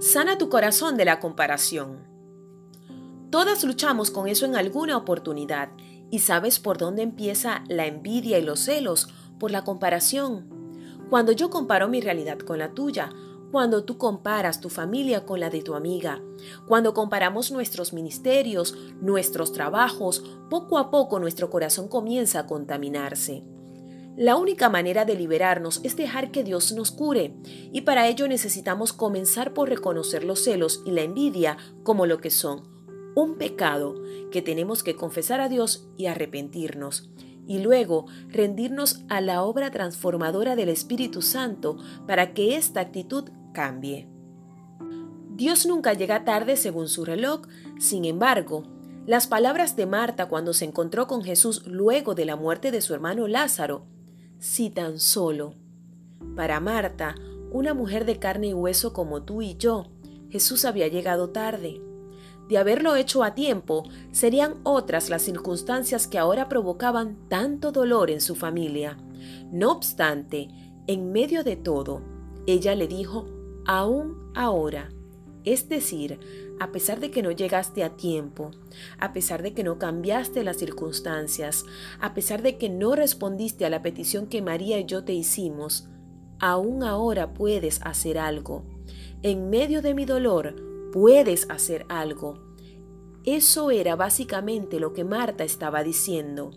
Sana tu corazón de la comparación. Todas luchamos con eso en alguna oportunidad y sabes por dónde empieza la envidia y los celos por la comparación. Cuando yo comparo mi realidad con la tuya, cuando tú comparas tu familia con la de tu amiga, cuando comparamos nuestros ministerios, nuestros trabajos, poco a poco nuestro corazón comienza a contaminarse. La única manera de liberarnos es dejar que Dios nos cure, y para ello necesitamos comenzar por reconocer los celos y la envidia como lo que son, un pecado que tenemos que confesar a Dios y arrepentirnos, y luego rendirnos a la obra transformadora del Espíritu Santo para que esta actitud cambie. Dios nunca llega tarde según su reloj, sin embargo, las palabras de Marta cuando se encontró con Jesús luego de la muerte de su hermano Lázaro, si tan solo. Para Marta, una mujer de carne y hueso como tú y yo, Jesús había llegado tarde. De haberlo hecho a tiempo, serían otras las circunstancias que ahora provocaban tanto dolor en su familia. No obstante, en medio de todo, ella le dijo aún ahora. Es decir, a pesar de que no llegaste a tiempo, a pesar de que no cambiaste las circunstancias, a pesar de que no respondiste a la petición que María y yo te hicimos, aún ahora puedes hacer algo. En medio de mi dolor, puedes hacer algo. Eso era básicamente lo que Marta estaba diciendo.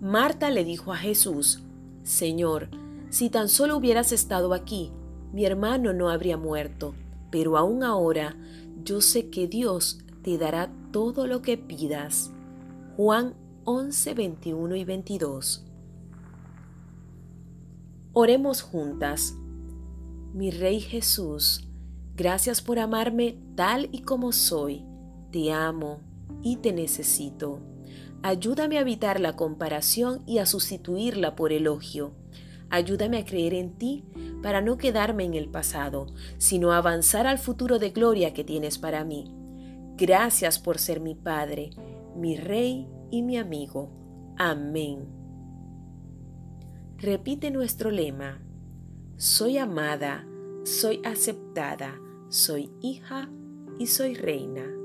Marta le dijo a Jesús, Señor, si tan solo hubieras estado aquí, mi hermano no habría muerto, pero aún ahora yo sé que Dios te dará todo lo que pidas. Juan 11, 21 y 22. Oremos juntas. Mi Rey Jesús, gracias por amarme tal y como soy. Te amo y te necesito. Ayúdame a evitar la comparación y a sustituirla por elogio. Ayúdame a creer en ti para no quedarme en el pasado, sino avanzar al futuro de gloria que tienes para mí. Gracias por ser mi Padre, mi Rey y mi amigo. Amén. Repite nuestro lema. Soy amada, soy aceptada, soy hija y soy reina.